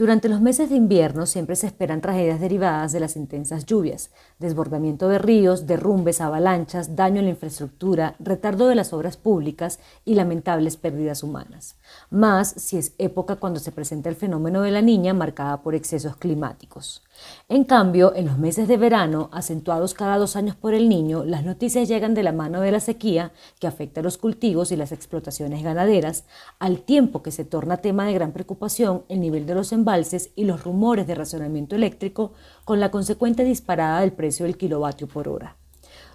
Durante los meses de invierno siempre se esperan tragedias derivadas de las intensas lluvias, desbordamiento de ríos, derrumbes, avalanchas, daño en la infraestructura, retardo de las obras públicas y lamentables pérdidas humanas. Más si es época cuando se presenta el fenómeno de la niña marcada por excesos climáticos. En cambio, en los meses de verano, acentuados cada dos años por el niño, las noticias llegan de la mano de la sequía que afecta a los cultivos y las explotaciones ganaderas, al tiempo que se torna tema de gran preocupación el nivel de los embalses y los rumores de racionamiento eléctrico con la consecuente disparada del precio del kilovatio por hora.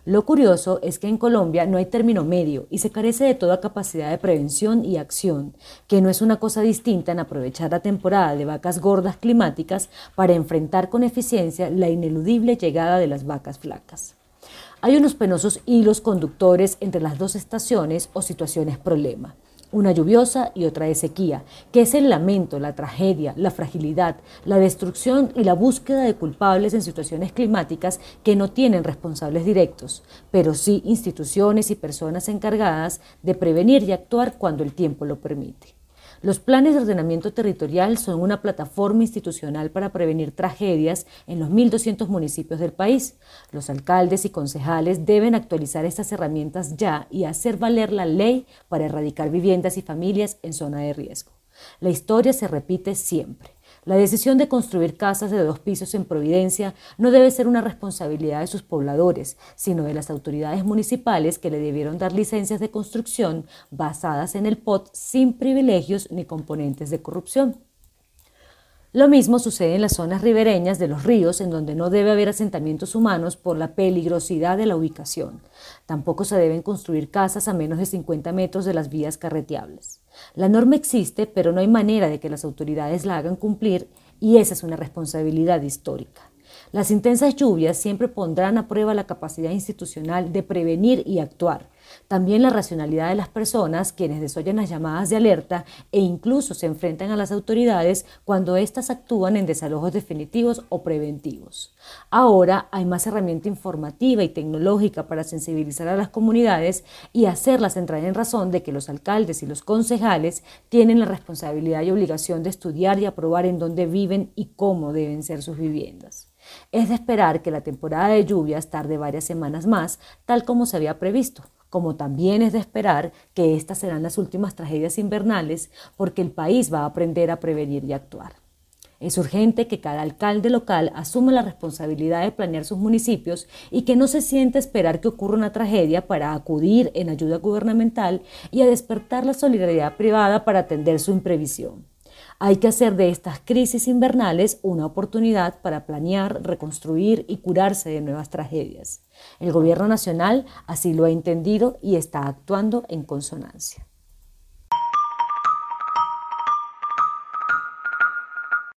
Lo curioso es que en Colombia no hay término medio y se carece de toda capacidad de prevención y acción, que no es una cosa distinta en aprovechar la temporada de vacas gordas climáticas para enfrentar con eficiencia la ineludible llegada de las vacas flacas. Hay unos penosos hilos conductores entre las dos estaciones o situaciones problema una lluviosa y otra de sequía, que es el lamento, la tragedia, la fragilidad, la destrucción y la búsqueda de culpables en situaciones climáticas que no tienen responsables directos, pero sí instituciones y personas encargadas de prevenir y actuar cuando el tiempo lo permite. Los planes de ordenamiento territorial son una plataforma institucional para prevenir tragedias en los 1.200 municipios del país. Los alcaldes y concejales deben actualizar estas herramientas ya y hacer valer la ley para erradicar viviendas y familias en zona de riesgo. La historia se repite siempre. La decisión de construir casas de dos pisos en Providencia no debe ser una responsabilidad de sus pobladores, sino de las autoridades municipales que le debieron dar licencias de construcción basadas en el POT sin privilegios ni componentes de corrupción. Lo mismo sucede en las zonas ribereñas de los ríos, en donde no debe haber asentamientos humanos por la peligrosidad de la ubicación. Tampoco se deben construir casas a menos de 50 metros de las vías carreteables. La norma existe, pero no hay manera de que las autoridades la hagan cumplir y esa es una responsabilidad histórica. Las intensas lluvias siempre pondrán a prueba la capacidad institucional de prevenir y actuar, también la racionalidad de las personas, quienes desoyen las llamadas de alerta e incluso se enfrentan a las autoridades cuando éstas actúan en desalojos definitivos o preventivos. Ahora hay más herramienta informativa y tecnológica para sensibilizar a las comunidades y hacerlas entrar en razón de que los alcaldes y los concejales tienen la responsabilidad y obligación de estudiar y aprobar en dónde viven y cómo deben ser sus viviendas. Es de esperar que la temporada de lluvias tarde varias semanas más, tal como se había previsto, como también es de esperar que estas serán las últimas tragedias invernales porque el país va a aprender a prevenir y actuar. Es urgente que cada alcalde local asuma la responsabilidad de planear sus municipios y que no se siente esperar que ocurra una tragedia para acudir en ayuda gubernamental y a despertar la solidaridad privada para atender su imprevisión. Hay que hacer de estas crisis invernales una oportunidad para planear, reconstruir y curarse de nuevas tragedias. El Gobierno Nacional así lo ha entendido y está actuando en consonancia.